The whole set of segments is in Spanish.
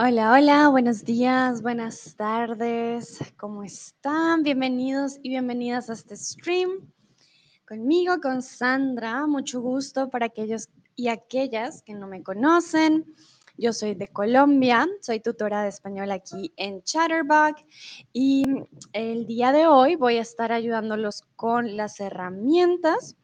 Hola, hola, buenos días, buenas tardes, ¿cómo están? Bienvenidos y bienvenidas a este stream conmigo, con Sandra. Mucho gusto para aquellos y aquellas que no me conocen. Yo soy de Colombia, soy tutora de español aquí en Chatterbox y el día de hoy voy a estar ayudándolos con las herramientas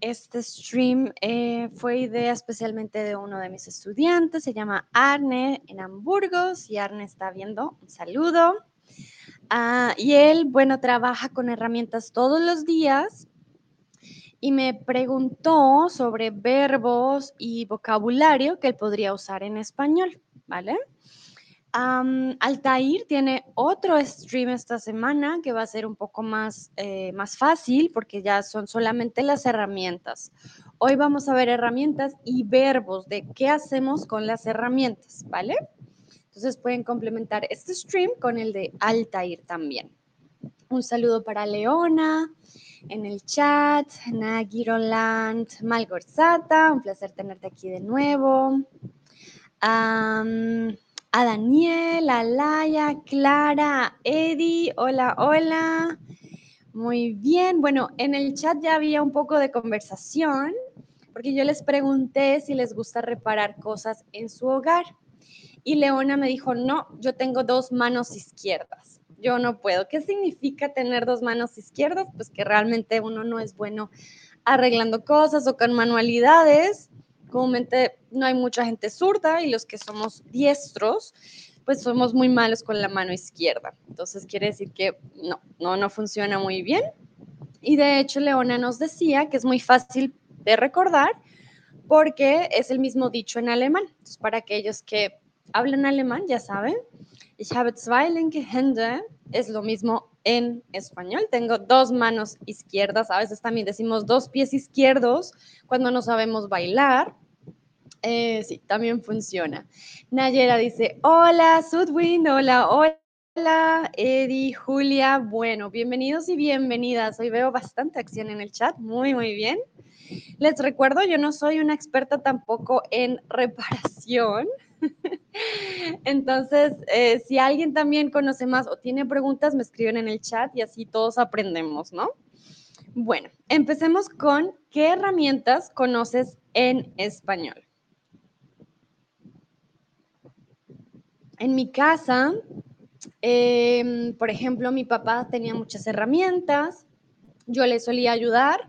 este stream eh, fue idea especialmente de uno de mis estudiantes, se llama Arne en Hamburgo. Si Arne está viendo, un saludo. Ah, y él, bueno, trabaja con herramientas todos los días y me preguntó sobre verbos y vocabulario que él podría usar en español, ¿vale? Altair tiene otro stream esta semana que va a ser un poco más, eh, más fácil porque ya son solamente las herramientas. Hoy vamos a ver herramientas y verbos de qué hacemos con las herramientas, ¿vale? Entonces pueden complementar este stream con el de Altair también. Un saludo para Leona en el chat, Nagiroland, Malgorzata, un placer tenerte aquí de nuevo a Daniel, a Laia, Clara, Eddie. Hola, hola. Muy bien. Bueno, en el chat ya había un poco de conversación porque yo les pregunté si les gusta reparar cosas en su hogar. Y Leona me dijo, no, yo tengo dos manos izquierdas. Yo no puedo. ¿Qué significa tener dos manos izquierdas? Pues que realmente uno no es bueno arreglando cosas o con manualidades comúnmente no hay mucha gente zurda y los que somos diestros, pues somos muy malos con la mano izquierda. Entonces quiere decir que no, no, no funciona muy bien. Y de hecho, Leona nos decía que es muy fácil de recordar porque es el mismo dicho en alemán. Entonces, para aquellos que hablan alemán, ya saben, ich habe zwei linke Hände es lo mismo en español. Tengo dos manos izquierdas, a veces también decimos dos pies izquierdos cuando no sabemos bailar. Eh, sí, también funciona. Nayera dice, hola, Sudwind, hola, hola, Eddie, Julia. Bueno, bienvenidos y bienvenidas. Hoy veo bastante acción en el chat, muy, muy bien. Les recuerdo, yo no soy una experta tampoco en reparación. Entonces, eh, si alguien también conoce más o tiene preguntas, me escriben en el chat y así todos aprendemos, ¿no? Bueno, empecemos con qué herramientas conoces en español. En mi casa, em, por ejemplo, mi papá tenía muchas herramientas, yo le solía ayudar,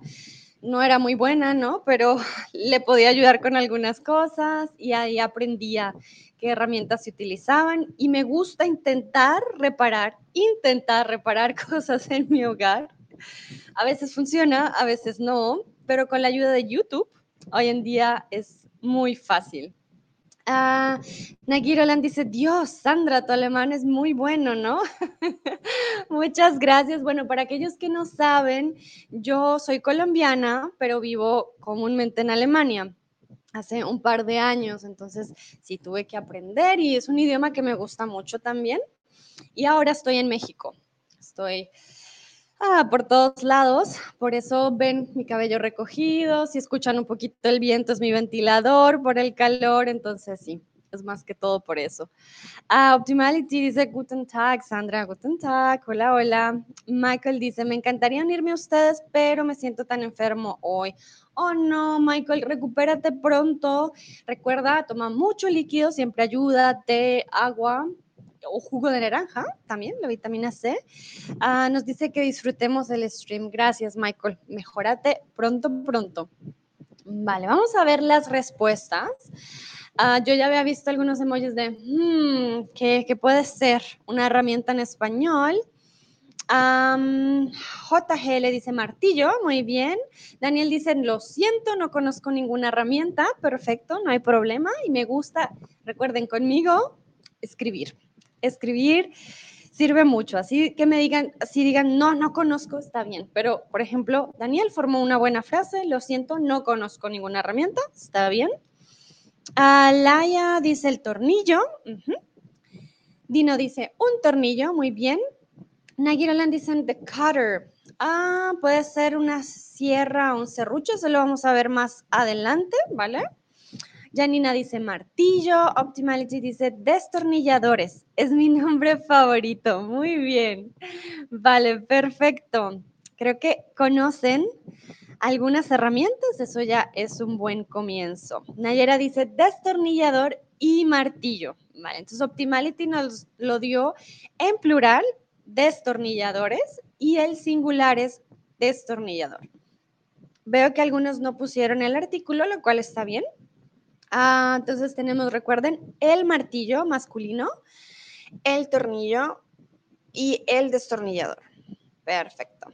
no era muy buena, ¿no? Pero le podía ayudar con algunas cosas y ahí aprendía qué herramientas se utilizaban y me gusta intentar reparar, intentar reparar cosas en mi hogar. A veces funciona, a veces no, pero con la ayuda de YouTube hoy en día es muy fácil. Uh, Nagiroland dice, Dios, Sandra, tu alemán es muy bueno, ¿no? Muchas gracias. Bueno, para aquellos que no saben, yo soy colombiana, pero vivo comúnmente en Alemania hace un par de años, entonces sí tuve que aprender y es un idioma que me gusta mucho también. Y ahora estoy en México. Estoy ah, por todos lados, por eso ven mi cabello recogido, si escuchan un poquito el viento es mi ventilador por el calor, entonces sí, es más que todo por eso. Ah, Optimality dice, Guten Tag, Sandra, Guten Tag, hola, hola. Michael dice, me encantaría unirme a ustedes, pero me siento tan enfermo hoy. Oh no, Michael, recupérate pronto. Recuerda, toma mucho líquido, siempre ayuda, té, agua o jugo de naranja, también la vitamina C. Ah, nos dice que disfrutemos el stream. Gracias, Michael. Mejórate pronto, pronto. Vale, vamos a ver las respuestas. Ah, yo ya había visto algunos emojis de, hmm, ¿qué, puede ser? Una herramienta en español. JG le dice martillo, muy bien. Daniel dice, lo siento, no conozco ninguna herramienta. Perfecto, no hay problema. Y me gusta, recuerden conmigo, escribir. Escribir sirve mucho. Así que me digan, si digan, no, no conozco, está bien. Pero, por ejemplo, Daniel formó una buena frase, lo siento, no conozco ninguna herramienta, está bien. Alaya dice el tornillo. Dino dice un tornillo, muy bien. Nagiroland dice the cutter. Ah, puede ser una sierra o un serrucho, eso lo vamos a ver más adelante, ¿vale? Janina dice martillo, Optimality dice destornilladores. Es mi nombre favorito. Muy bien. Vale, perfecto. Creo que conocen algunas herramientas, eso ya es un buen comienzo. Nayera dice destornillador y martillo. Vale, entonces Optimality nos lo dio en plural, destornilladores, y el singular es destornillador. Veo que algunos no pusieron el artículo, lo cual está bien. Ah, entonces tenemos, recuerden, el martillo masculino, el tornillo y el destornillador. Perfecto.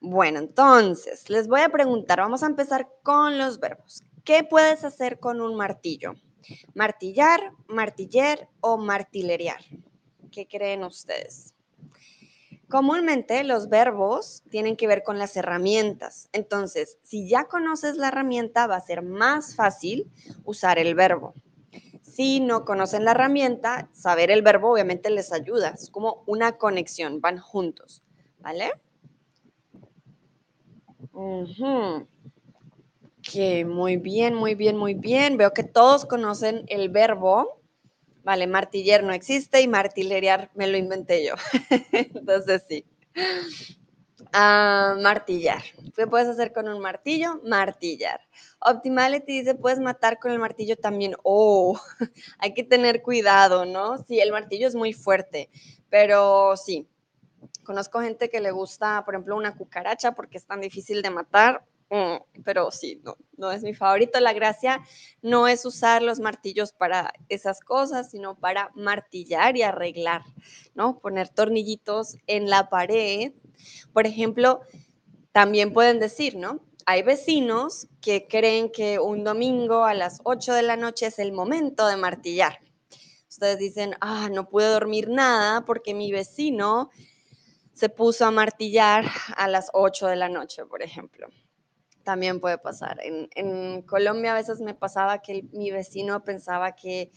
Bueno, entonces, les voy a preguntar, vamos a empezar con los verbos. ¿Qué puedes hacer con un martillo? ¿Martillar, martiller o martillerear? ¿Qué creen ustedes? Comúnmente los verbos tienen que ver con las herramientas. Entonces, si ya conoces la herramienta, va a ser más fácil usar el verbo. Si no conocen la herramienta, saber el verbo obviamente les ayuda. Es como una conexión, van juntos. ¿Vale? Que muy bien, muy bien, muy bien. Veo que todos conocen el verbo Vale, martiller no existe y martillerear me lo inventé yo. Entonces sí. Ah, martillar. ¿Qué puedes hacer con un martillo? Martillar. Optimality dice, puedes matar con el martillo también. Oh, hay que tener cuidado, ¿no? Sí, el martillo es muy fuerte, pero sí. Conozco gente que le gusta, por ejemplo, una cucaracha porque es tan difícil de matar. Mm, pero sí, no, no es mi favorito. La gracia no es usar los martillos para esas cosas, sino para martillar y arreglar, ¿no? Poner tornillitos en la pared. Por ejemplo, también pueden decir, ¿no? Hay vecinos que creen que un domingo a las 8 de la noche es el momento de martillar. Ustedes dicen, ah, no puedo dormir nada porque mi vecino se puso a martillar a las 8 de la noche, por ejemplo también puede pasar. En, Colombia a veces me pasaba que mi vecino pensaba que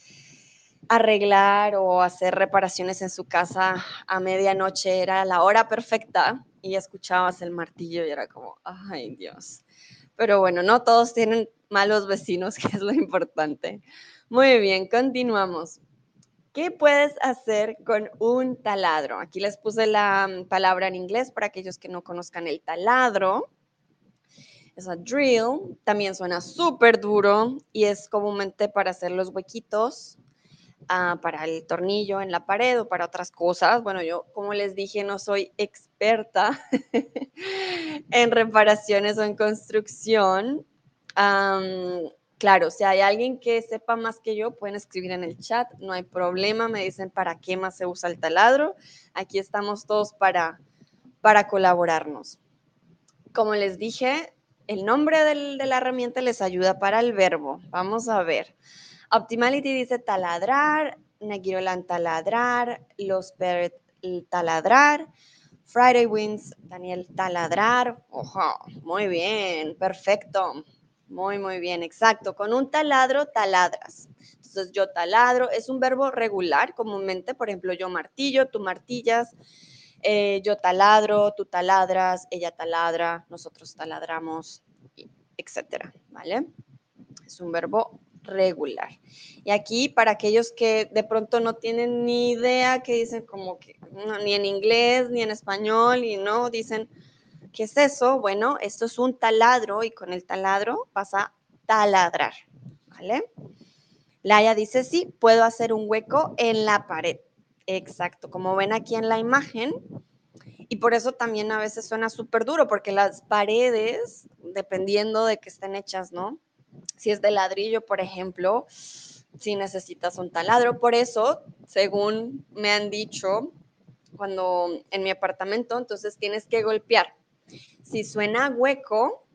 arreglar o hacer reparaciones en su casa a medianoche era la hora perfecta y escuchabas el martillo y era como, ay Dios. Pero bueno, no todos tienen malos vecinos, que es lo importante. Muy bien, continuamos. ¿Qué puedes hacer con un taladro? Aquí les puse la mm, palabra en inglés para aquellos que no conozcan el taladro es a drill, también suena súper duro y es comúnmente para hacer los huequitos ah, para el tornillo en la pared o para otras cosas. Bueno, yo como les dije no soy experta en reparaciones o en construcción. claro, si hay alguien que sepa más que yo, pueden escribir en el chat, no hay problema, me dicen para qué más se usa el taladro. Aquí estamos todos para, para colaborarnos. Como les dije, el nombre de la herramienta les ayuda para el verbo. Vamos a ver. Optimality dice taladrar, Negirolan taladrar, Los Peret taladrar, Friday Wins, Daniel taladrar. Ojo, muy bien, perfecto. Muy, muy bien, exacto. Con un taladro taladras. Entonces yo taladro, es un verbo regular comúnmente, por ejemplo, yo martillo, tú martillas. Eh, yo taladro, tú taladras, ella taladra, nosotros taladramos, etcétera, ¿vale? Es un verbo regular. Y aquí, para aquellos que de pronto no tienen ni idea, que dicen como que ni en inglés, ni en español, y no, dicen, ¿qué es eso? Bueno, esto es un taladro y con el taladro vas a taladrar, ¿vale? Laia dice, sí, puedo hacer un hueco en la pared. Exacto, como ven aquí en la imagen. Y por eso también a veces suena súper duro, porque las paredes, dependiendo de que estén hechas, ¿no? Si es de ladrillo, por ejemplo, si necesitas un taladro. Por eso, según me han dicho, cuando en mi apartamento, entonces tienes que golpear. Si suena hueco,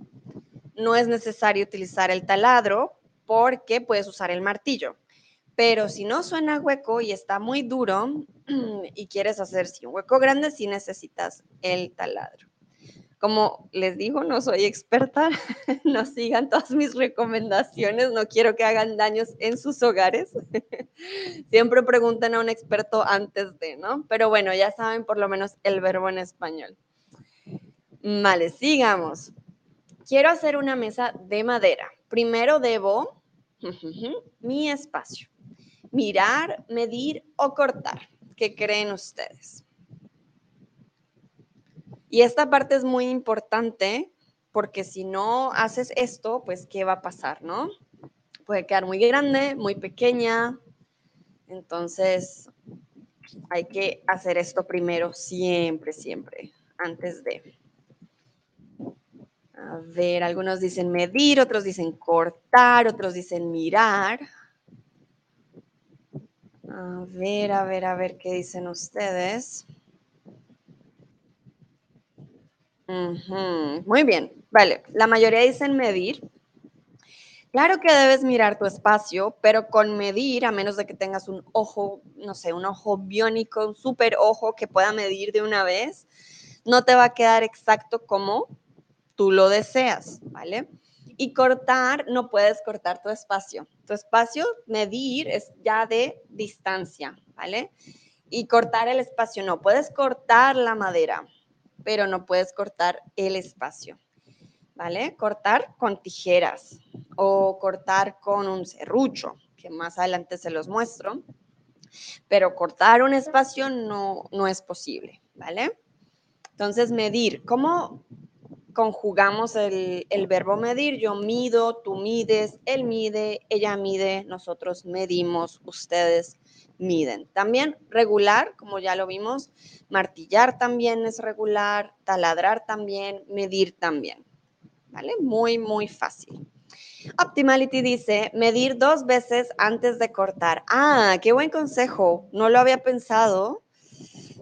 no es necesario utilizar el taladro porque puedes usar el martillo. Pero si no suena hueco y está muy duro y quieres hacer un hueco grande, sí necesitas el taladro. Como les digo, no soy experta, no sigan todas mis recomendaciones, no quiero que hagan daños en sus hogares. Siempre pregunten a un experto antes de, ¿no? Pero bueno, ya saben por lo menos el verbo en español. Vale, sigamos. Quiero hacer una mesa de madera. Primero debo Mi espacio. Mirar, medir o cortar. ¿Qué creen ustedes? Y esta parte es muy importante porque si no haces esto, pues ¿qué va a pasar, no? Puede quedar muy grande, muy pequeña. Entonces, hay que hacer esto primero siempre, siempre, antes de. A ver, algunos dicen medir, otros dicen cortar, otros dicen mirar. A ver, a ver, a ver qué dicen ustedes. Muy bien, vale. La mayoría dicen medir. Claro que debes mirar tu espacio, pero con medir, a menos de que tengas un ojo, no sé, un ojo biónico, un super ojo que pueda medir de una vez, no te va a quedar exacto como tú lo deseas, ¿vale? Y cortar, no puedes cortar tu espacio. Tu espacio, medir, es ya de distancia, ¿vale? Y cortar el espacio, no. Puedes cortar la madera, pero no puedes cortar el espacio, ¿vale? Cortar con tijeras o cortar con un serrucho, que más adelante se los muestro, pero cortar un espacio no, no es posible, ¿vale? Entonces, medir, ¿cómo conjugamos el, verbo medir. Yo mido, tú mides, él mide, ella mide, nosotros medimos, ustedes miden. También regular, como ya lo vimos, martillar también es regular, taladrar también, medir también. ¿Vale? Muy, muy fácil. Optimality dice, medir dos veces antes de cortar. Ah, qué buen consejo. No lo había pensado.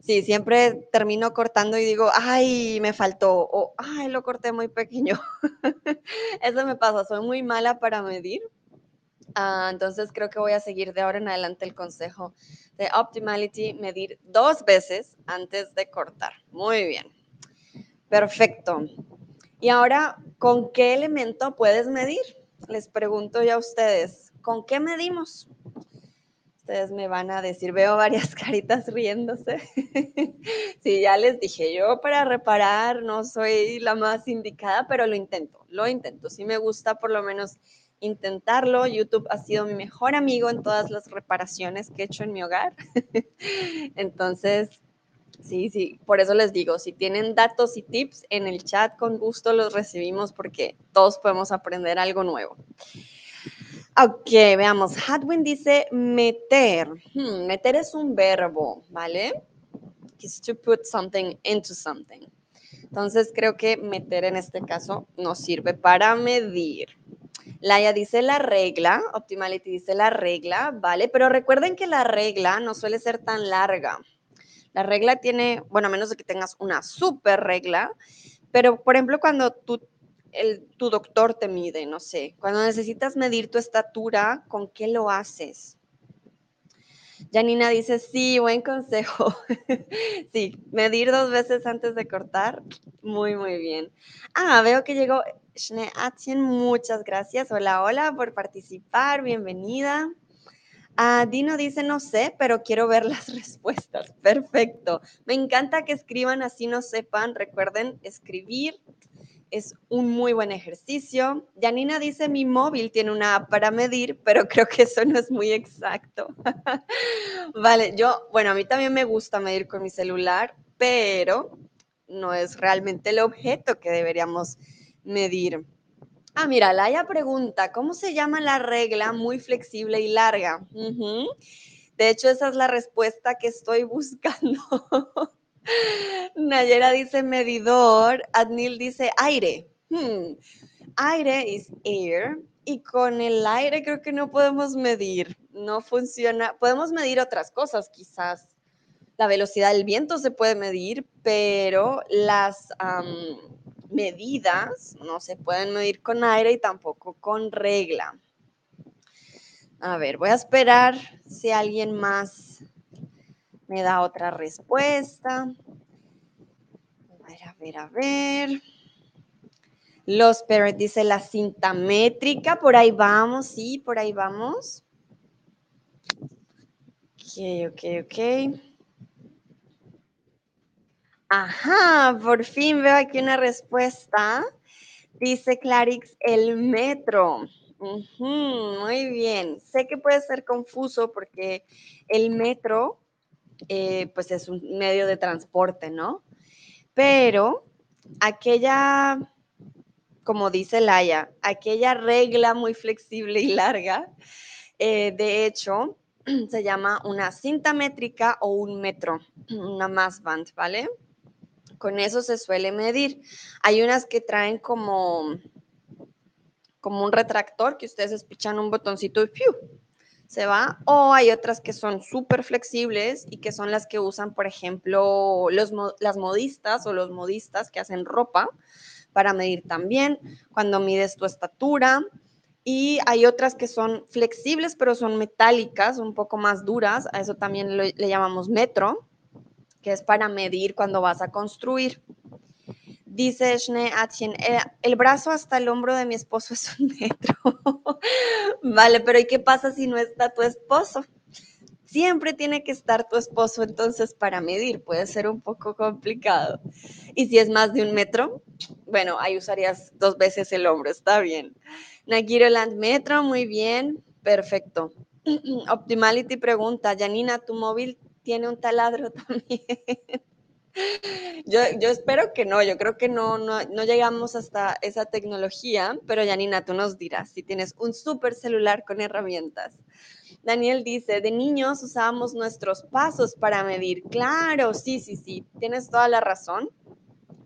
Sí, siempre termino cortando y digo, ay, me faltó, o ay, lo corté muy pequeño. Eso me pasa, soy muy mala para medir. Ah, entonces creo que voy a seguir de ahora en adelante el consejo de Optimality, medir dos veces antes de cortar. Muy bien. Perfecto. Y ahora, ¿con qué elemento puedes medir? Les pregunto ya a ustedes, ¿con qué medimos? Ustedes me van a decir, veo varias caritas riéndose. sí, ya les dije, yo para reparar no soy la más indicada, pero lo intento, lo intento. Sí me gusta por lo menos intentarlo. YouTube ha sido mi mejor amigo en todas las reparaciones que he hecho en mi hogar. Entonces, sí, sí, por eso les digo, si tienen datos y tips en el chat, con gusto los recibimos porque todos podemos aprender algo nuevo. Ok, veamos. Hadwin dice meter. Hmm, meter es un verbo, ¿vale? Is to put something into something. Entonces creo que meter en este caso nos sirve para medir. Laia dice la regla, Optimality dice la regla, ¿vale? Pero recuerden que la regla no suele ser tan larga. La regla tiene, bueno, a menos de que tengas una super regla, pero por ejemplo cuando tú tu doctor te mide, no sé. Cuando necesitas medir tu estatura, ¿con qué lo haces? Janina dice, sí, buen consejo. sí, medir dos veces antes de cortar. Muy, muy bien. Ah, veo que llegó Shne Atien. Muchas gracias. Hola, hola por participar. Bienvenida. Ah, Dino dice, no sé, pero quiero ver las respuestas. Perfecto. Me encanta que escriban así no sepan. Recuerden escribir es un muy buen ejercicio. Janina dice, mi móvil tiene una app para medir, pero creo que eso no es muy exacto. vale, yo, bueno, a mí también me gusta medir con mi celular, pero no es realmente el objeto que deberíamos medir. Ah, mira, Laia pregunta, ¿cómo se llama la regla muy flexible y larga? De hecho, esa es la respuesta que estoy buscando. Nayera dice medidor, Adnil dice aire. Hmm, aire es air y con el aire creo que no podemos medir, no funciona. Podemos medir otras cosas quizás. La velocidad del viento se puede medir, pero las medidas no se pueden medir con aire y tampoco con regla. A ver, voy a esperar si alguien más me da otra respuesta. A ver, a ver, a ver. Los Perret dice la cinta métrica, por ahí vamos, sí, por ahí vamos. Ok, ok, ok. Ajá, por fin veo aquí una respuesta. Dice Clarix, el metro. muy bien. Sé que puede ser confuso porque el metro, eh, pues es un medio de transporte, ¿no? Pero aquella, como dice Laia, aquella regla muy flexible y larga, eh, de hecho, se llama una cinta métrica o un metro, una mass band, ¿vale? Con eso se suele medir. Hay unas que traen como como un retractor que ustedes espichan un botoncito y ¡piu! Se va. O hay otras que son súper flexibles y que son las que usan, por ejemplo, los, las modistas o los modistas que hacen ropa para medir también cuando mides tu estatura. Y hay otras que son flexibles, pero son metálicas, un poco más duras. A eso también le llamamos metro, que es para medir cuando vas a construir. Dice Shne Atien, eh, el brazo hasta el hombro de mi esposo es un metro. vale, pero ¿y qué pasa si no está tu esposo? Siempre tiene que estar tu esposo entonces para medir, puede ser un poco complicado. Y si es más de un metro, bueno, ahí usarías dos veces el hombro, está bien. Nagiroland Metro, muy bien, perfecto. Optimality pregunta, Janina, ¿tu móvil tiene un taladro también? Yo, espero que no, yo creo que no, no, llegamos hasta esa tecnología, pero Janina, tú nos dirás si tienes un súper celular con herramientas. Daniel dice, de niños usábamos nuestros pasos para medir. Claro, sí, sí, sí, tienes toda la razón.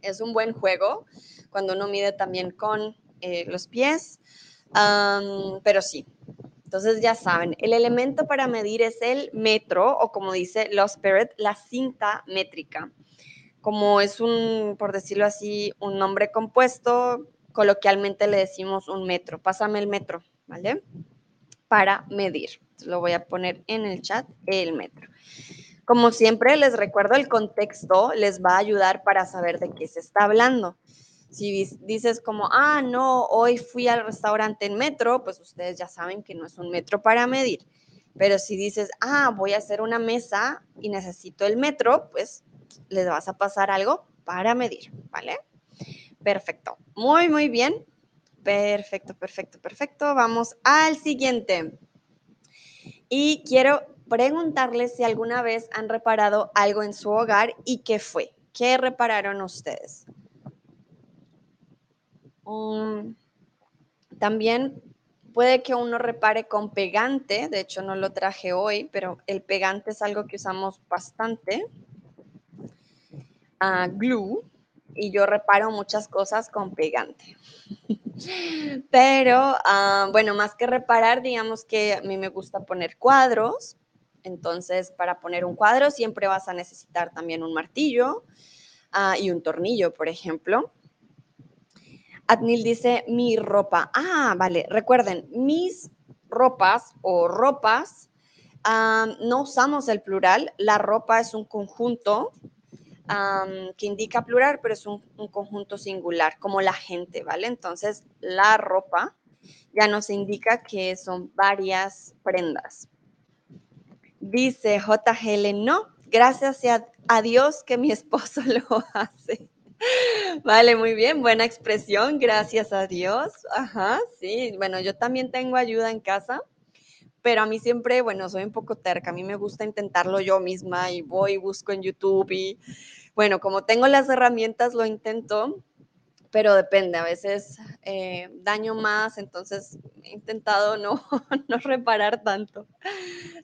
Es un buen juego cuando uno mide también con eh, los pies, pero sí. Entonces ya saben, el elemento para medir es el metro o como dice Los Spirit, la cinta métrica como es un, por decirlo así, un nombre compuesto, coloquialmente le decimos un metro. Pásame el metro, ¿vale? Para medir. Lo voy a poner en el chat, el metro. Como siempre, les recuerdo el contexto, les va a ayudar para saber de qué se está hablando. Si dices como, ah, no, hoy fui al restaurante en metro, pues ustedes ya saben que no es un metro para medir. Pero si dices, ah, voy a hacer una mesa y necesito el metro, pues les vas a pasar algo para medir, ¿vale? Perfecto. Muy, muy bien. Perfecto, perfecto, perfecto. Vamos al siguiente. Y quiero preguntarles si alguna vez han reparado algo en su hogar y qué fue. ¿Qué repararon ustedes? Um, también puede que uno repare con pegante, de hecho no lo traje hoy, pero el pegante es algo que usamos bastante glue y yo reparo muchas cosas con pegante. Pero ah, bueno, más que reparar, digamos que a mí me gusta poner cuadros. Entonces, para poner un cuadro siempre vas a necesitar también un martillo ah, y un tornillo, por ejemplo. Adnil dice mi ropa. Ah, vale. Recuerden, mis ropas o ropas, no usamos el plural. La ropa es un conjunto que indica plural, pero es un, conjunto singular, como la gente, ¿vale? Entonces, la ropa ya nos indica que son varias prendas. Dice JGL, no, gracias a Dios que mi esposo lo hace. Vale, muy bien, buena expresión, gracias a Dios. Ajá, sí, bueno, yo también tengo ayuda en casa pero a mí siempre, bueno, soy un poco terca, a mí me gusta intentarlo yo misma y voy, busco en YouTube y bueno, como tengo las herramientas, lo intento, pero depende, a veces eh, daño más, entonces he intentado no, no reparar tanto.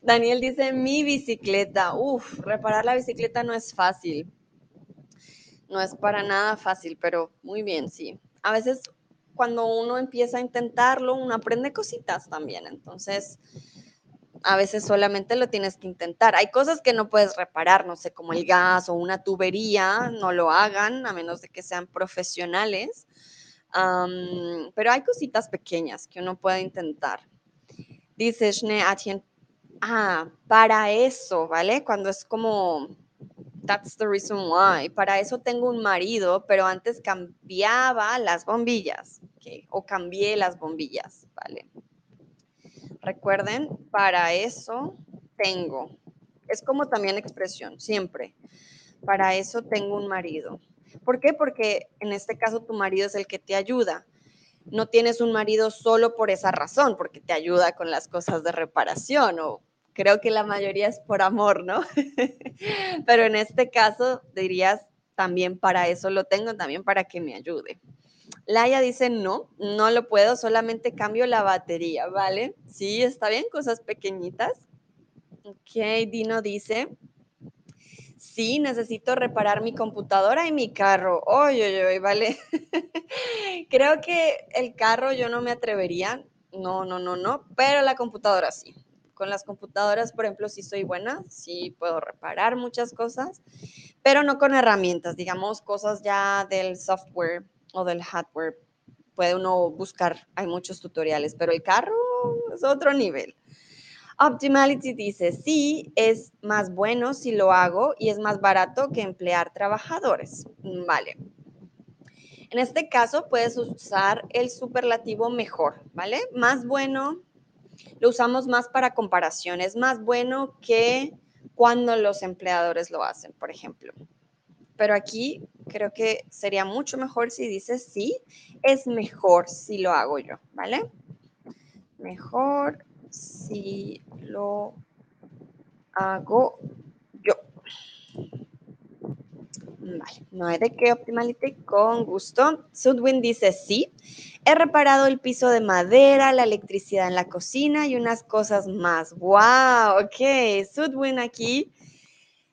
Daniel dice, mi bicicleta, uff, reparar la bicicleta no es fácil, no es para nada fácil, pero muy bien, sí. A veces cuando uno empieza a intentarlo, uno aprende cositas también. Entonces, a veces solamente lo tienes que intentar. Hay cosas que no puedes reparar, no sé, como el gas o una tubería, no lo hagan a menos de que sean profesionales. pero hay cositas pequeñas que uno puede intentar. Dice Shne ah, para eso, ¿vale? Cuando es como That's the reason why. Para eso tengo un marido, pero antes cambiaba las bombillas, o cambié las bombillas, ¿vale? Recuerden, para eso tengo. Es como también expresión, siempre. Para eso tengo un marido. ¿Por qué? Porque en este caso tu marido es el que te ayuda. no tienes un marido solo por esa razón, porque te ayuda con las cosas de reparación o creo que la mayoría es por amor, ¿no? Pero en este caso dirías, también para eso lo tengo, también para que me ayude. Laia dice, no, no lo puedo, solamente cambio la batería, ¿vale? Sí, está bien, cosas pequeñitas. Ok, Dino dice, sí, necesito reparar mi computadora y mi carro. Oye, oye, oye, vale. Creo que el carro yo no me atrevería, no, no, no, no, pero la computadora sí. Con las computadoras, por ejemplo, sí soy buena, sí puedo reparar muchas cosas, pero no con herramientas, digamos, cosas ya del software o del hardware. Puede uno buscar, hay muchos tutoriales, pero el carro es otro nivel. Optimality dice, sí, es más bueno si lo hago y es más barato que emplear trabajadores. Vale. En este caso puedes usar el superlativo mejor, ¿vale? Más bueno, lo usamos más para comparación, es más bueno que cuando los empleadores lo hacen, por ejemplo. Pero aquí creo que sería mucho mejor si dices sí, es mejor si lo hago yo, ¿vale? Mejor si lo hago yo. Vale, no hay de qué optimality, con gusto. Sudwin dice sí. He reparado el piso de madera, la electricidad en la cocina y unas cosas más. ¡Wow! Ok, Sudwin aquí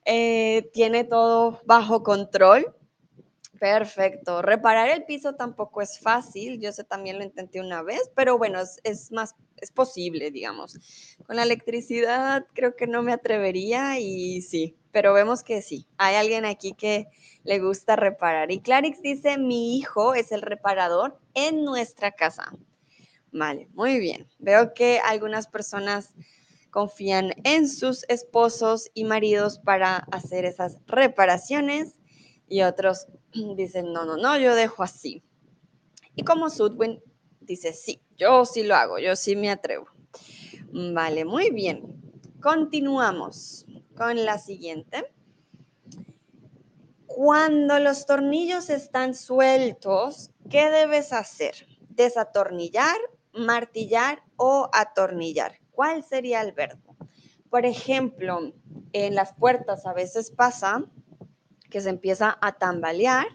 eh, tiene todo bajo control. Perfecto. Reparar el piso tampoco es fácil. Yo sé, también lo intenté una vez, pero bueno, es, más, es posible, digamos. Con la electricidad creo que no me atrevería y sí, pero vemos que sí. Hay alguien aquí que le gusta reparar. Y Clarix dice, mi hijo es el reparador en nuestra casa. Vale, muy bien. Veo que algunas personas confían en sus esposos y maridos para hacer esas reparaciones y otros dicen, no, no, no, yo dejo así. Y como Sudwin dice, sí, yo sí lo hago, yo sí me atrevo. Vale, muy bien. Continuamos con la siguiente. Cuando los tornillos están sueltos, ¿qué debes hacer? Desatornillar, martillar o atornillar. ¿Cuál sería el verbo? Por ejemplo, en las puertas a veces pasa que se empieza a tambalear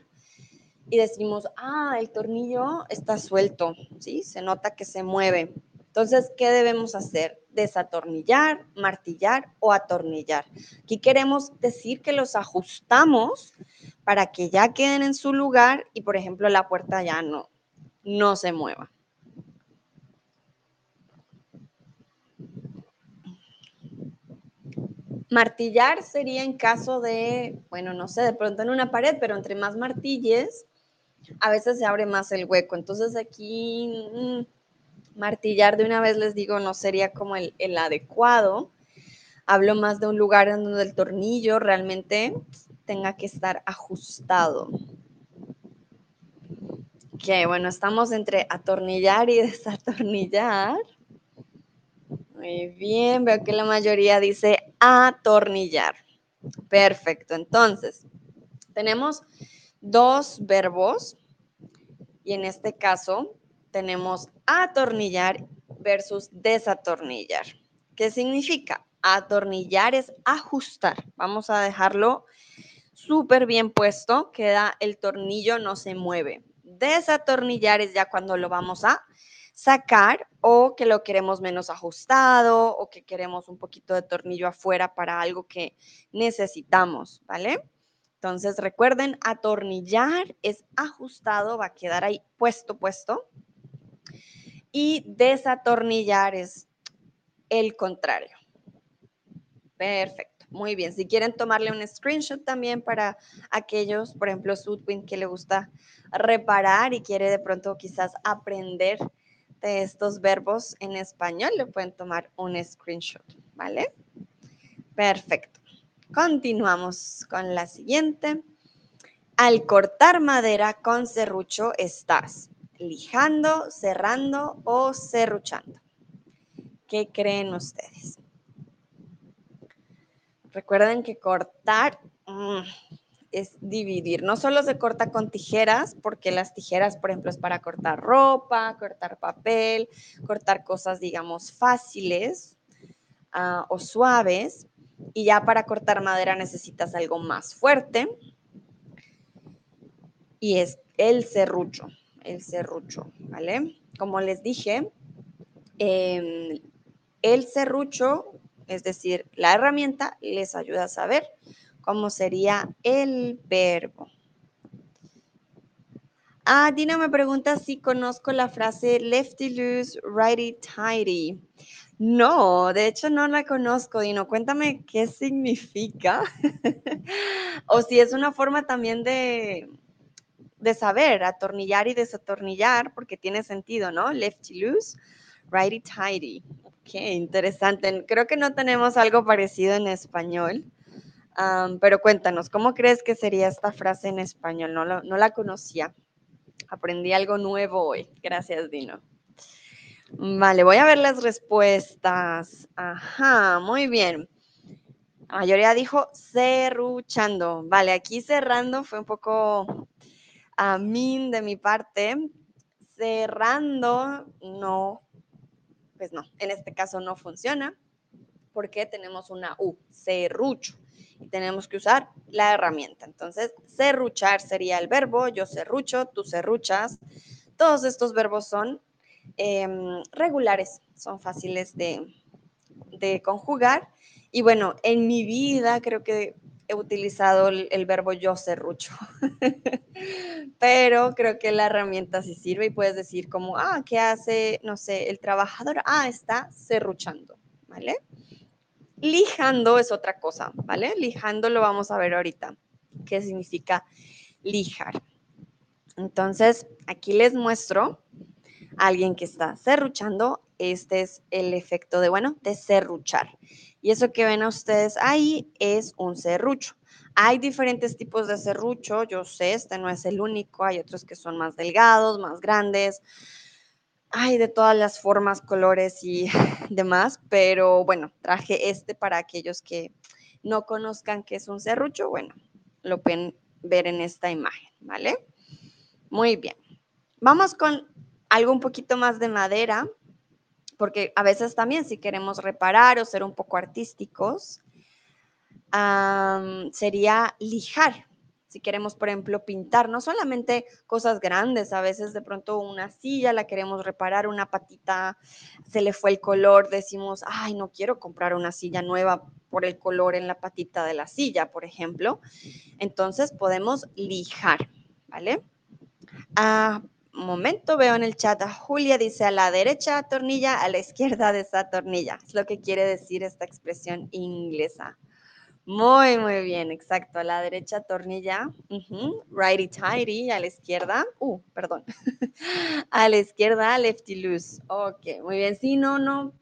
y decimos, ah, el tornillo está suelto, ¿sí? Se nota que se mueve. Entonces, ¿qué debemos hacer? Desatornillar, martillar o atornillar. Aquí queremos decir que los ajustamos para que ya queden en su lugar y, por ejemplo, la puerta ya no, no se mueva. Martillar sería en caso de, bueno, no sé, de pronto en una pared, pero entre más martilles, a veces se abre más el hueco. Entonces aquí mm, martillar de una vez les digo no sería como el, el adecuado. Hablo más de un lugar en donde el tornillo realmente tenga que estar ajustado. Que bueno, estamos entre atornillar y desatornillar. Muy bien, veo que la mayoría dice atornillar. Perfecto, entonces tenemos dos verbos y en este caso tenemos atornillar versus desatornillar. ¿Qué significa? Atornillar es ajustar. Vamos a dejarlo súper bien puesto, queda el tornillo, no se mueve. Desatornillar es ya cuando lo vamos a sacar o que lo queremos menos ajustado o que queremos un poquito de tornillo afuera para algo que necesitamos, ¿vale? Entonces recuerden, atornillar es ajustado, va a quedar ahí puesto, puesto. Y desatornillar es el contrario. Perfecto, muy bien. Si quieren tomarle un screenshot también para aquellos, por ejemplo, Sudwin que le gusta reparar y quiere de pronto quizás aprender de estos verbos en español, le pueden tomar un screenshot, ¿vale? Perfecto. Continuamos con la siguiente. Al cortar madera con serrucho estás lijando, cerrando o serruchando. ¿Qué creen ustedes? Recuerden que cortar mm, es dividir. No solo se corta con tijeras, porque las tijeras, por ejemplo, es para cortar ropa, cortar papel, cortar cosas, digamos, fáciles ah, o suaves. Y ya para cortar madera necesitas algo más fuerte. Y es el serrucho, el serrucho, ¿vale? Como les dije, em, el serrucho, es decir, la herramienta, les ayuda a saber cómo sería el verbo. Ah, Dina me pregunta si conozco la frase lefty loose, righty tighty. No, de hecho no la conozco, Dino. Cuéntame qué significa. o si es una forma también de, de saber atornillar y desatornillar, porque tiene sentido, ¿no? Lefty loose, righty tighty. Qué interesante. Creo que no tenemos algo parecido en español. Pero cuéntanos, ¿cómo crees que sería esta frase en español? No, la conocía. Aprendí algo nuevo hoy. Gracias, Dino. Vale, voy a ver las respuestas. Ajá, muy bien. La mayoría dijo cerruchando. Vale, aquí cerrando fue un poco a mí de mi parte. Cerrando, no, pues no, en este caso no funciona porque tenemos una U, cerrucho, tenemos que usar la herramienta. Entonces, cerruchar sería el verbo, yo cerrucho, tú cerruchas. Todos estos verbos son em, regulares, son fáciles de, de conjugar. Y bueno, en mi vida creo que he utilizado el, verbo yo serrucho, pero creo que la herramienta sí sirve y puedes decir como, ah, ¿qué hace, no sé, el trabajador? Ah, está serruchando, ¿vale? Lijando es otra cosa, ¿vale? Lijando lo vamos a ver ahorita, qué significa lijar. Entonces, aquí les muestro a alguien que está serruchando. Este es el efecto de, bueno, de serruchar. Y eso que ven a ustedes ahí es un serrucho. Hay diferentes tipos de serrucho, yo sé, este no es el único, hay otros que son más delgados, más grandes, hay de todas las formas, colores y demás, pero bueno, traje este para aquellos que no conozcan qué es un serrucho, bueno, lo pueden ver en esta imagen, ¿vale? Muy bien. Vamos con algo un poquito más de madera porque a veces también si queremos reparar o ser un poco artísticos, sería lijar. Si queremos, por ejemplo, pintar, no solamente cosas grandes, a veces de pronto una silla la queremos reparar, una patita se le fue el color, decimos, ay, no quiero comprar una silla nueva por el color en la patita de la silla, por ejemplo. Entonces podemos lijar, ¿vale? Ah, momento veo en el chat a Julia, dice a la derecha tornilla, a la izquierda de esa tornilla. Es lo que quiere decir esta expresión inglesa. Muy, muy bien, exacto. A la derecha tornilla, righty tighty, a la izquierda, uh, perdón, a la izquierda lefty loose. Ok, muy bien. Sí, no, no,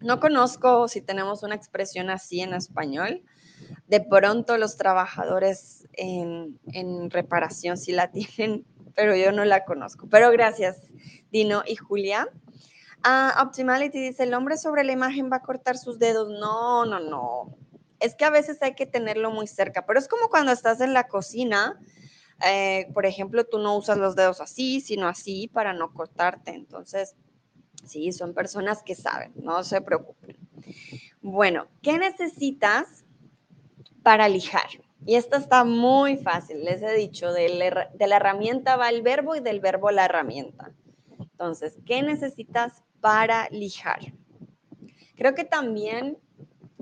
no conozco si tenemos una expresión así en español. De pronto los trabajadores en, en reparación sí la tienen pero yo no la conozco. Pero gracias, Dino y Julia. Ah, Optimality dice, el hombre sobre la imagen va a cortar sus dedos. No, no, no. Es que a veces hay que tenerlo muy cerca, pero es como cuando estás en la cocina, eh, por ejemplo, tú no usas los dedos así, sino así para no cortarte. Entonces, sí, son personas que saben, no se preocupen. Bueno, ¿qué necesitas para lijar? Y esto está muy fácil, les he dicho, de la, herramienta va el verbo y del verbo la herramienta. Entonces, ¿qué necesitas para lijar? Creo que también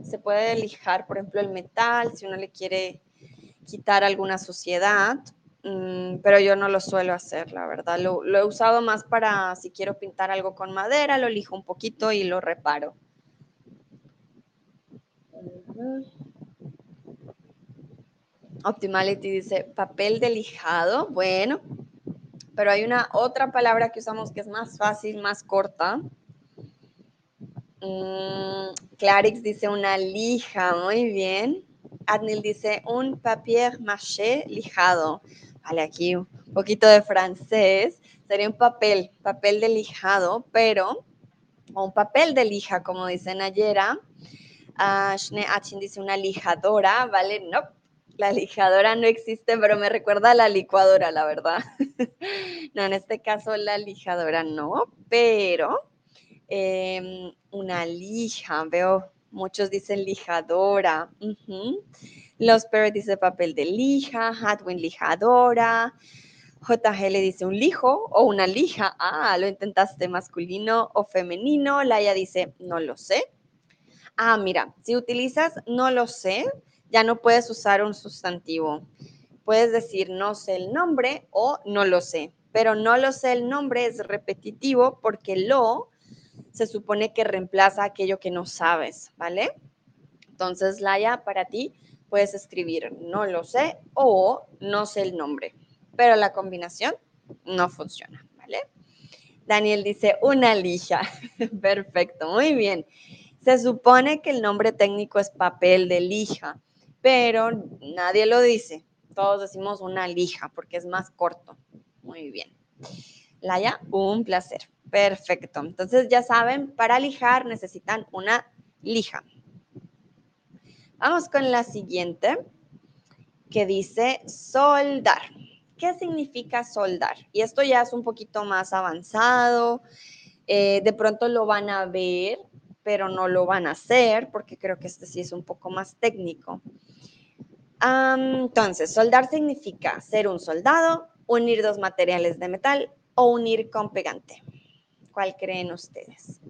se puede lijar, por ejemplo, el metal, si uno le quiere quitar alguna suciedad, mm, pero yo no lo suelo hacer, la verdad. Lo, he usado más para si quiero pintar algo con madera, lo lijo un poquito y lo reparo. Optimality dice papel de lijado. Bueno, pero hay una otra palabra que usamos que es más fácil, más corta. Mm, Clarix dice una lija, muy bien. Adnil dice un papier maché lijado. Vale, aquí un poquito de francés. Sería un papel, papel de lijado, pero, o un papel de lija, como dice Nayera. Uh, Shne Achin dice una lijadora, ¿vale? No, La lijadora no existe, pero me recuerda a la licuadora, la verdad. no, en este caso la lijadora no, pero em, una lija, veo muchos dicen lijadora. Los Perry dice papel de lija, Hadwin lijadora. JG le dice un lijo o una lija. Ah, lo intentaste masculino o femenino. Laia dice, no lo sé. Ah, mira, si utilizas no lo sé, ya no puedes usar un sustantivo. Puedes decir no sé el nombre o no lo sé, pero no lo sé el nombre es repetitivo porque lo se supone que reemplaza aquello que no sabes, ¿vale? Entonces, Laia, para ti puedes escribir no lo sé o no sé el nombre, pero la combinación no funciona, ¿vale? Daniel dice una lija. Perfecto, muy bien. Se supone que el nombre técnico es papel de lija, pero nadie lo dice. Todos decimos una lija porque es más corto. Muy bien. Laia, un placer. Perfecto. Entonces ya saben, para lijar necesitan una lija. Vamos con la siguiente, que dice soldar. ¿Qué significa soldar? Y esto ya es un poquito más avanzado. Eh, de pronto lo van a ver pero no lo van a hacer porque creo que este sí es un poco más técnico. entonces, soldar significa ser un soldado, unir dos materiales de metal o unir con pegante. ¿Cuál creen ustedes?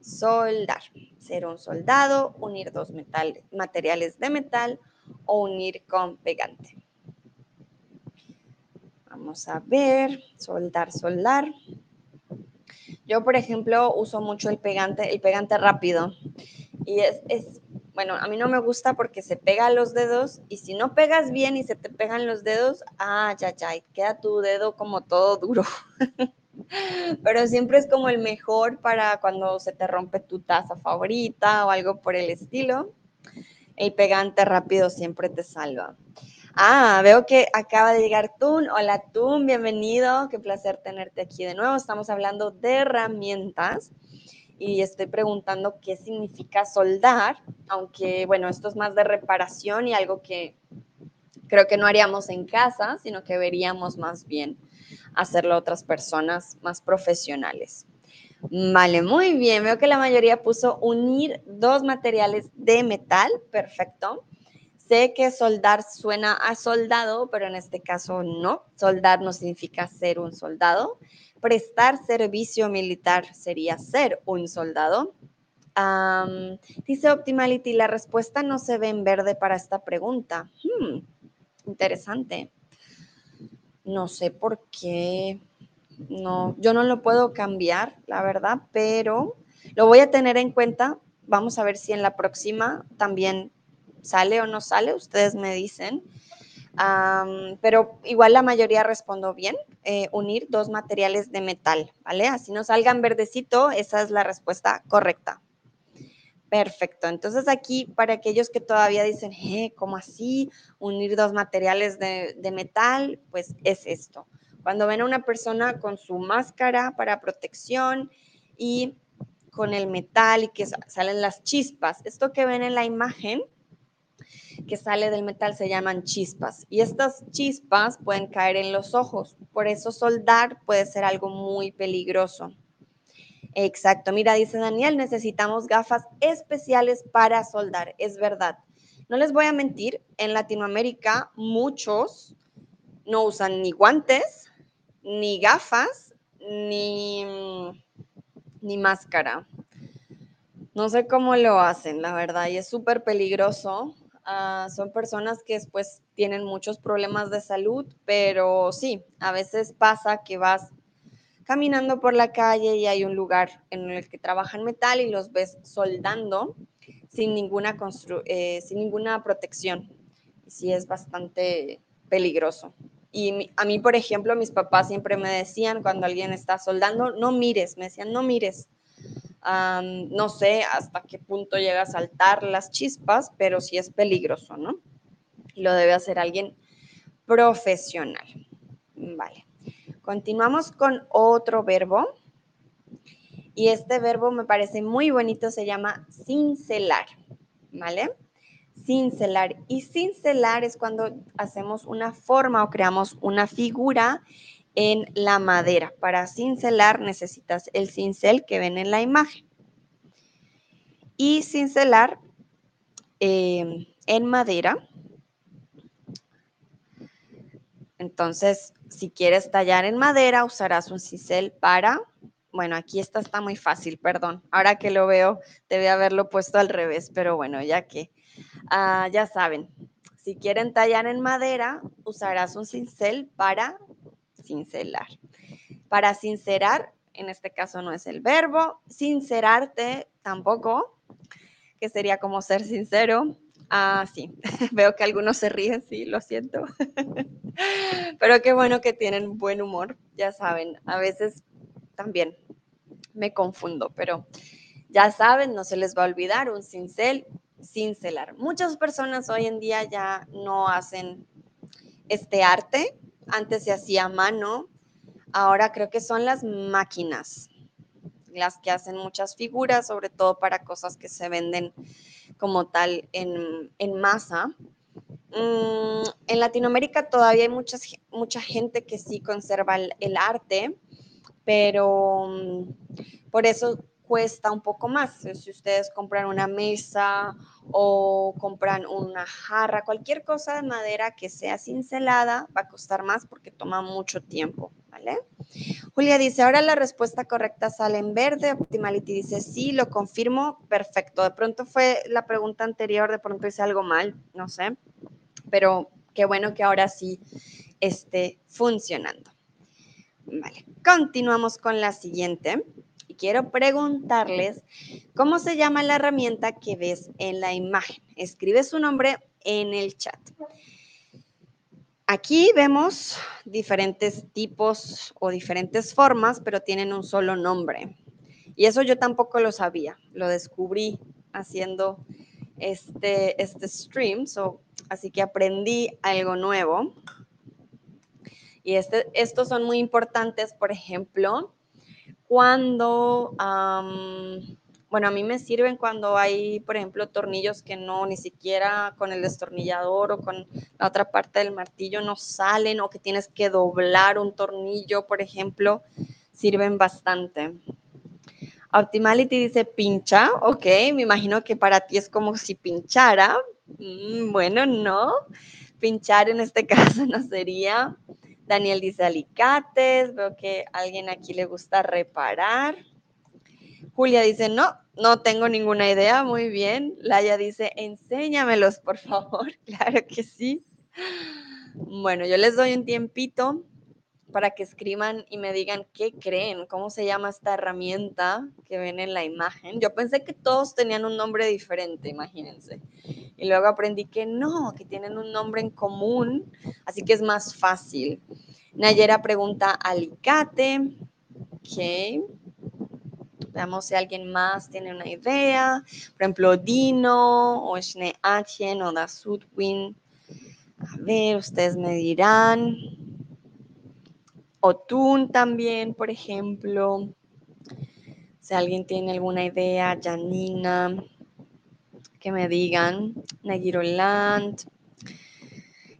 Soldar, ser un soldado, unir dos materiales de metal o unir con pegante. Vamos a ver, soldar, soldar. Yo, por ejemplo, uso mucho el pegante, el pegante rápido. Y es, es, bueno, a mí no me gusta porque se pega a los dedos y si no pegas bien y se te pegan los dedos, ah, ya, ya, queda tu dedo como todo duro. Pero siempre es como el mejor para cuando se te rompe tu taza favorita o algo por el estilo. El pegante rápido siempre te salva. Ah, veo que acaba de llegar Tun. Hola Tun, bienvenido. Qué placer tenerte aquí de nuevo. Estamos hablando de herramientas y estoy preguntando qué significa soldar, aunque bueno, esto es más de reparación y algo que creo que no haríamos en casa, sino que veríamos más bien hacerlo otras personas más profesionales. Vale, muy bien. Veo que la mayoría puso unir dos materiales de metal. Perfecto. Sé que soldar suena a soldado, pero en este caso no. Soldar no significa ser un soldado. Prestar servicio militar sería ser un soldado. dice Optimality, la respuesta no se ve en verde para esta pregunta. Hmm, interesante. No sé por qué. No, yo no lo puedo cambiar, la verdad, pero lo voy a tener en cuenta. Vamos a ver si en la próxima también sale o no sale, ustedes me dicen. pero igual la mayoría respondo bien, eh, unir dos materiales de metal, ¿vale? Así no salgan verdecito, esa es la respuesta correcta. Perfecto, entonces aquí para aquellos que todavía dicen, eh, ¿cómo así? Unir dos materiales de, de metal, pues es esto. Cuando ven a una persona con su máscara para protección y con el metal y que salen las chispas, esto que ven en la imagen que sale del metal se llaman chispas y estas chispas pueden caer en los ojos. Por eso soldar puede ser algo muy peligroso. Exacto, mira, dice Daniel, necesitamos gafas especiales para soldar. Es verdad. No les voy a mentir, en Latinoamérica muchos no usan ni guantes, ni gafas, ni, ni máscara. No sé cómo lo hacen, la verdad, y es súper peligroso Ah, son personas que después tienen muchos problemas de salud, pero sí, a veces pasa que vas caminando por la calle y hay un lugar en el que trabajan metal y los ves soldando sin ninguna, eh, sin ninguna protección. Y sí es bastante peligroso. Y a mí, por ejemplo, mis papás siempre me decían cuando alguien está soldando, no mires, me decían, no mires, no sé hasta qué punto llega a saltar las chispas, pero sí es peligroso, ¿no? Lo debe hacer alguien profesional. Vale. Continuamos con otro verbo. Y este verbo me parece muy bonito, se llama cincelar, ¿vale? cincelar. Y cincelar es cuando hacemos una forma o creamos una figura en la madera. Para cincelar necesitas el cincel que ven en la imagen. Y cincelar eh, en madera. Entonces, si quieres tallar en madera, usarás un cincel para bueno, aquí esta está muy fácil, perdón. Ahora que lo veo, debe haberlo puesto al revés, pero bueno, ya que ah, ya saben, si quieren tallar en madera, usarás un cincel para cincelar. Para sincerar, en este caso no es el verbo, sincerarte tampoco, que sería como ser sincero. Ah, sí, veo que algunos se ríen, sí, lo siento. Pero qué bueno que tienen buen humor, ya saben, a veces también me confundo, pero ya saben, no se les va a olvidar un cincel, cincelar. Muchas personas hoy en día ya no hacen este arte, antes se hacía a mano, ahora creo que son las máquinas las que hacen muchas figuras, sobre todo para cosas que se venden como tal en, masa. Mm, en Latinoamérica todavía hay muchas, mucha gente que sí conserva el arte, pero mm, por eso cuesta un poco más. Si ustedes compran una mesa o compran una jarra, cualquier cosa de madera que sea cincelada va a costar más porque toma mucho tiempo. Julia dice, ahora la respuesta correcta sale en verde. Optimality dice, sí, lo confirmo, perfecto. De pronto fue la pregunta anterior, de pronto hice algo mal, no sé, pero qué bueno que ahora sí esté funcionando. Continuamos con la siguiente. Y quiero preguntarles cómo se llama la herramienta que ves en la imagen. Escribe su nombre en el chat. Aquí vemos diferentes tipos o diferentes formas, pero tienen un solo nombre. Y eso yo tampoco lo sabía, lo descubrí haciendo este, este stream, así que aprendí algo nuevo. Y este, estos son muy importantes, por ejemplo, cuando, bueno, a mí me sirven cuando hay, por ejemplo, tornillos que no, ni siquiera con el destornillador o con la otra parte del martillo no salen o que tienes que doblar un tornillo, por ejemplo, sirven bastante. Optimality dice pincha, ok, me imagino que para ti es como si pinchara. Mm, bueno, no, pinchar en este caso no sería. Daniel dice alicates, veo que a alguien aquí le gusta reparar. Julia dice, no, no tengo ninguna idea, muy bien. Laia dice, enséñamelos, por favor. Claro que sí. Bueno, yo les doy un tiempito para que escriban y me digan qué creen, cómo se llama esta herramienta que ven en la imagen. Yo pensé que todos tenían un nombre diferente, imagínense. Y luego aprendí que no, que tienen un nombre en común, así que es más fácil. Nayera pregunta alicate. Ok. Veamos si alguien más tiene una idea. Por ejemplo, Dino o Schneatchen o Dasutwin. A ver, ustedes me dirán. Otun también, por ejemplo. Si alguien tiene alguna idea, Janina, que me digan. Nagiroland.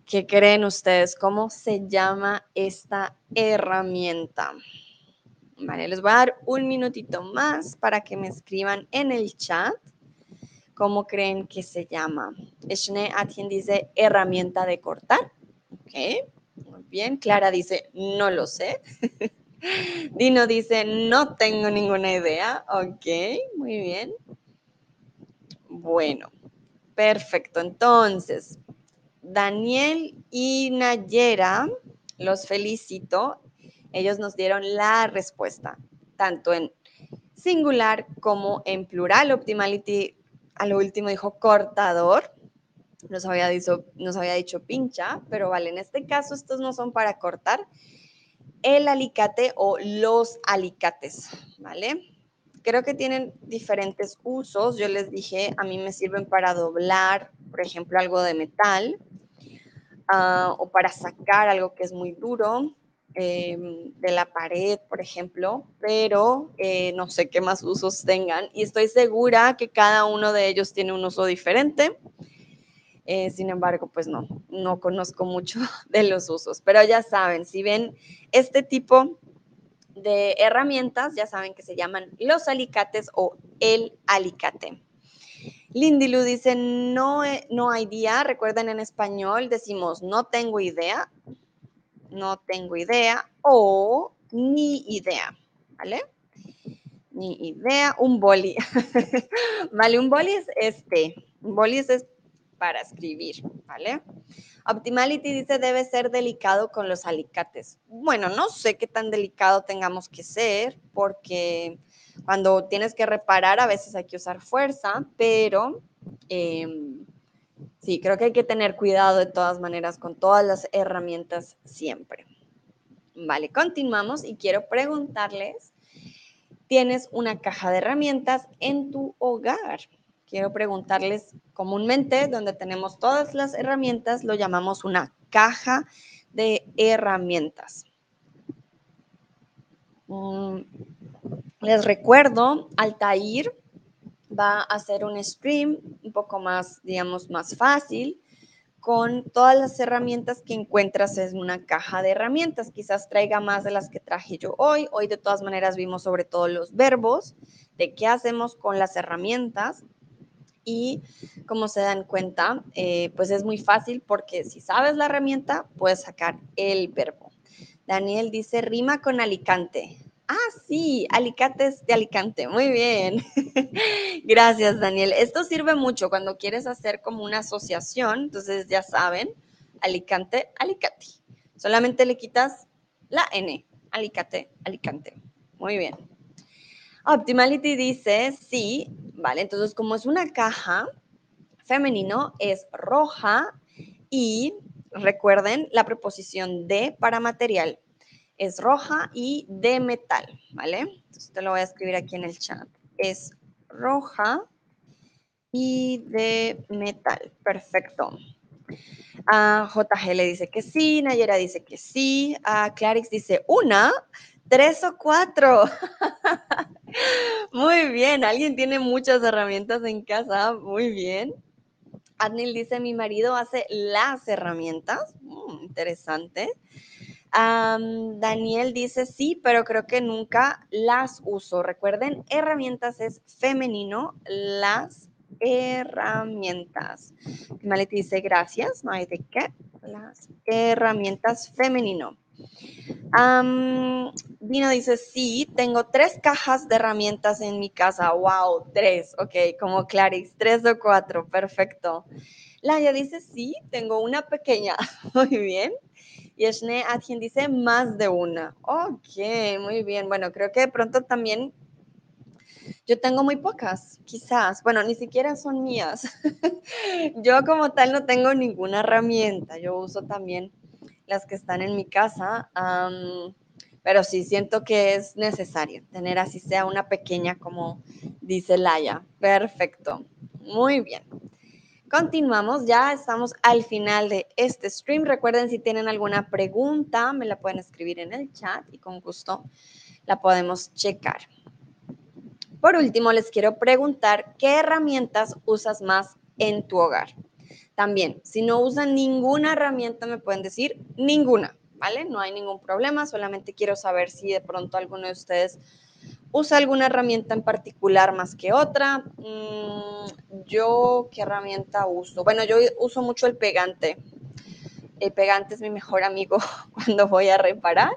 ¿Qué creen ustedes? ¿Cómo se llama esta herramienta? Vale, les voy a dar un minutito más para que me escriban en el chat cómo creen que se llama. Eshne Atien dice herramienta de cortar. Ok, bien. Clara dice no lo sé. Dino dice no tengo ninguna idea. Ok, muy bien. Bueno, perfecto. Entonces, Daniel y Nayera, los felicito. Ellos nos dieron la respuesta, tanto en singular como en plural. Optimality a lo último dijo cortador. Nos había, dicho, dicho pincha, pero vale, en este caso estos no son para cortar el alicate o los alicates, ¿vale? Creo que tienen diferentes usos. Yo les dije, a mí me sirven para doblar, por ejemplo, algo de metal. Ah, o para sacar algo que es muy duro em, de la pared, por ejemplo, pero eh, no sé qué más usos tengan y estoy segura que cada uno de ellos tiene un uso diferente. Eh, sin embargo, pues no, no conozco mucho de los usos, pero ya saben, si ven este tipo de herramientas, ya saben que se llaman los alicates o el alicate. Lindy Lu dice, no, no hay día, recuerden en español decimos no tengo idea, no tengo idea o ni idea, ¿vale? Ni idea, un boli. vale, un boli es este, un boli es para escribir, ¿vale? Optimality dice debe ser delicado con los alicates. Bueno, no sé qué tan delicado tengamos que ser porque cuando tienes que reparar a veces hay que usar fuerza, pero em, sí, creo que hay que tener cuidado de todas maneras con todas las herramientas siempre. Vale, continuamos y quiero preguntarles, ¿tienes una caja de herramientas en tu hogar? Quiero preguntarles, comúnmente donde tenemos todas las herramientas lo llamamos una caja de herramientas. Mm, les recuerdo, Altair va a hacer un stream un poco más, digamos, más fácil con todas las herramientas que encuentras en una caja de herramientas. Quizás traiga más de las que traje yo hoy. Hoy de todas maneras vimos sobre todo los verbos, de qué hacemos con las herramientas. Y como se dan cuenta, eh, pues es muy fácil porque si sabes la herramienta, puedes sacar el verbo. Daniel dice, rima con Alicante. Ah, sí, alicates de Alicante. Muy bien. Gracias, Daniel. Esto sirve mucho cuando quieres hacer como una asociación. Entonces, ya saben, Alicante, Alicate. Solamente le quitas la N. Alicate, Alicante. Muy bien. Optimality dice, sí, vale. Entonces, como es una caja, femenino es roja y recuerden la preposición de para material es roja y de metal, ¿vale? Entonces te lo voy a escribir aquí en el chat. Es roja y de metal. Perfecto. JG le dice que sí, Nayera dice que sí, a Clarix dice una, tres o cuatro. Muy bien, alguien tiene muchas herramientas en casa, muy bien. Adnil dice, mi marido hace las herramientas, mm, interesante. Daniel dice sí, pero creo que nunca las uso. Recuerden, herramientas es femenino, las herramientas. Maleti dice gracias, qué. Las herramientas femenino. Dino dice, sí, tengo tres cajas de herramientas en mi casa. Wow, tres, ok, como Clarix, tres o cuatro, perfecto. Laia dice, sí, tengo una pequeña. Muy bien. Y Eshne Adjen dice más de una. Ok, muy bien. Bueno, creo que de pronto también yo tengo muy pocas, quizás. Bueno, ni siquiera son mías. yo como tal no tengo ninguna herramienta. Yo uso también las que están en mi casa. pero sí siento que es necesario tener así sea una pequeña, como dice Laia. Perfecto. Muy bien. Continuamos, ya estamos al final de este stream. Recuerden si tienen alguna pregunta, me la pueden escribir en el chat y con gusto la podemos checar. Por último, les quiero preguntar qué herramientas usas más en tu hogar. También, si no usan ninguna herramienta, me pueden decir ninguna, ¿vale? No hay ningún problema, solamente quiero saber si de pronto alguno de ustedes usa alguna herramienta en particular más que otra. Mm, yo, ¿qué herramienta uso? Bueno, yo uso mucho el pegante. El pegante es mi mejor amigo cuando voy a reparar.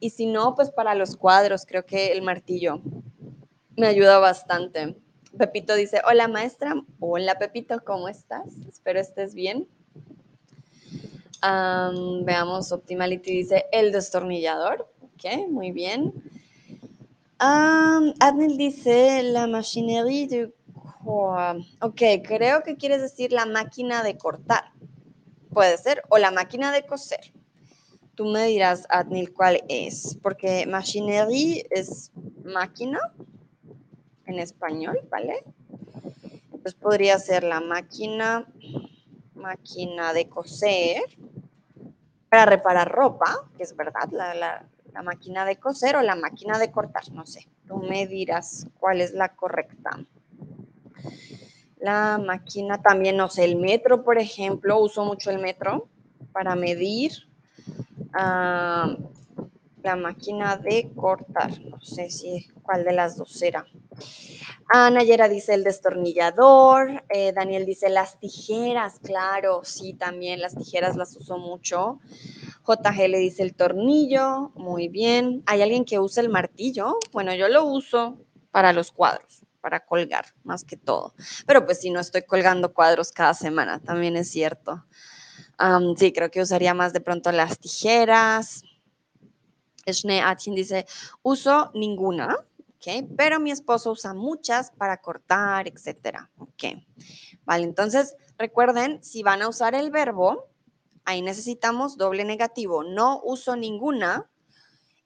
y si no, pues para los cuadros, creo que el martillo me ayuda bastante. Pepito dice, hola maestra, hola Pepito, ¿cómo estás? Espero estés bien. veamos, Optimality dice, el destornillador. Ok, muy bien. Adnil dice la machinería de... Ok, creo que quieres decir la máquina de cortar. Puede ser. O la máquina de coser. Tú me dirás, Adnil, cuál es. Porque machinería es máquina en español, ¿vale? Entonces podría ser la máquina, máquina de coser para reparar ropa, que es verdad, la, la, la máquina de coser o la máquina de cortar, no sé. Tú me dirás cuál es la correcta. La máquina también, no sé, el metro, por ejemplo, uso mucho el metro para medir. Ah, la máquina de cortar, no sé si cuál de las dos será. Ana Yera dice el destornillador, eh, Daniel dice las tijeras, claro, sí, también las tijeras las uso mucho. JG le dice el tornillo, muy bien. ¿Hay alguien que usa el martillo? Bueno, yo lo uso para los cuadros, para colgar, más que todo. Pero pues si no estoy colgando cuadros cada semana, también es cierto. sí, creo que usaría más de pronto las tijeras. Schnee Atin dice, uso ninguna, pero mi esposo usa muchas para cortar, etcétera, ¿ok? Vale, entonces recuerden, si van a usar el verbo, ahí necesitamos doble negativo, no uso ninguna,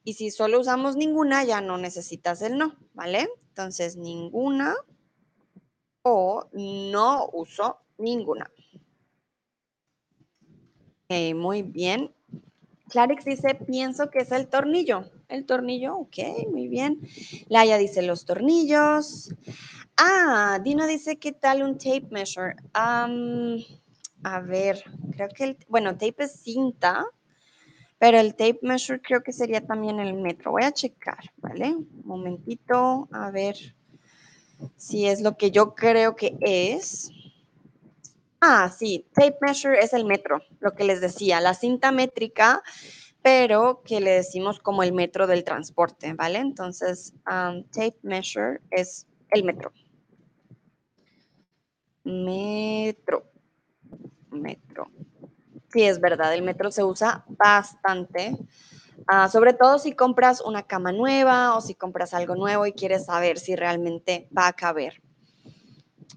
y si solo usamos ninguna, ya no necesitas el no, ¿vale? Entonces, ninguna o no uso ninguna. Ok, muy bien. Clarix dice, pienso que es el tornillo. El tornillo, ok, muy bien. Laia dice los tornillos. Ah, Dino dice, ¿qué tal un tape measure? a ver, creo que el, bueno, tape es cinta, pero el tape measure creo que sería también el metro. Voy a checar, ¿vale? Un momentito, a ver si es lo que yo creo que es. Ah, sí, tape measure es el metro, lo que les decía, la cinta métrica, pero que le decimos como el metro del transporte, ¿vale? Entonces, um, tape measure es el metro. Metro. Metro. Sí, es verdad, el metro se usa bastante, ah, sobre todo si compras una cama nueva o si compras algo nuevo y quieres saber si realmente va a caber.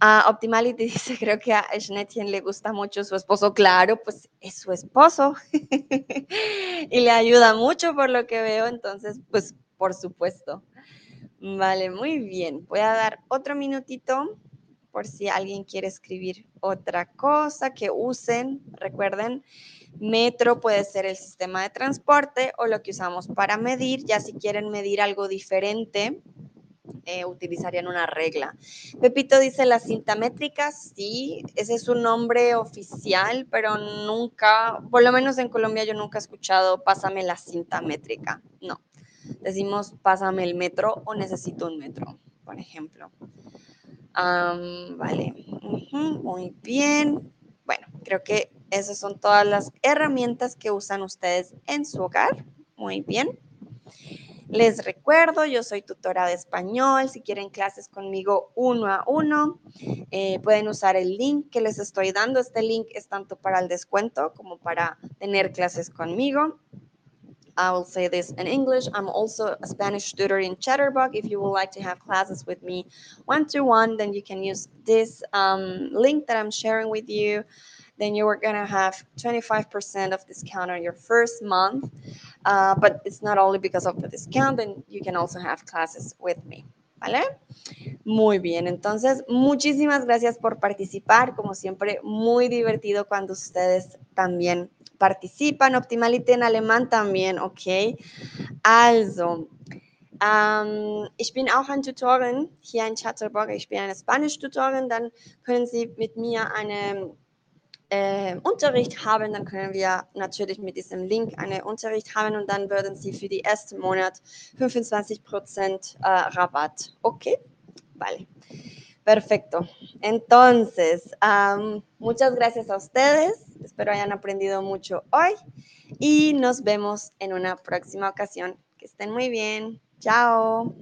Uh, Optimality dice, creo que a Schnetchen le gusta mucho su esposo. Claro, pues es su esposo y le ayuda mucho por lo que veo, entonces, pues por supuesto. Vale, muy bien. Voy a dar otro minutito por si alguien quiere escribir otra cosa que usen. Recuerden, metro puede ser el sistema de transporte o lo que usamos para medir. Ya si quieren medir algo diferente, eh, utilizarían una regla. Pepito dice la cinta métrica, sí, ese es un nombre oficial, pero nunca, por lo menos en Colombia yo nunca he escuchado pásame la cinta métrica, no. Decimos pásame el metro o necesito un metro, por ejemplo. vale, muy bien. Bueno, creo que esas son todas las herramientas que usan ustedes en su hogar. Muy bien. Les recuerdo, yo soy tutora de español. Si quieren clases conmigo uno a uno, eh, pueden usar el link que les estoy dando. Este link es tanto para el descuento como para tener clases conmigo. I will say this in English. I'm also a Spanish tutor in Chatterbug. If you would like to have classes with me one to one, then you can use this um, link that I'm sharing with you. then you are going to have 25% of discount on your first month. Uh, but it's not only because of the discount, then you can also have classes with me. ¿Vale? Muy bien, entonces muchísimas gracias por participar. Como siempre, muy divertido cuando ustedes también participan. Optimality en alemán también, ok. Also, ähm, ich bin auch ein Tutorin hier in Chatterburg. Ich bin eine Spanisch-Tutorin. Dann können Sie mit mir eine äh, Unterricht haben, dann können wir natürlich mit diesem Link einen Unterricht haben und dann würden Sie für die ersten Monat 25% äh, Rabatt. Okay, vale. Perfecto. Entonces, um, muchas gracias a ustedes. Espero hayan aprendido mucho hoy y nos vemos en una próxima ocasión. Que estén muy bien. Chao.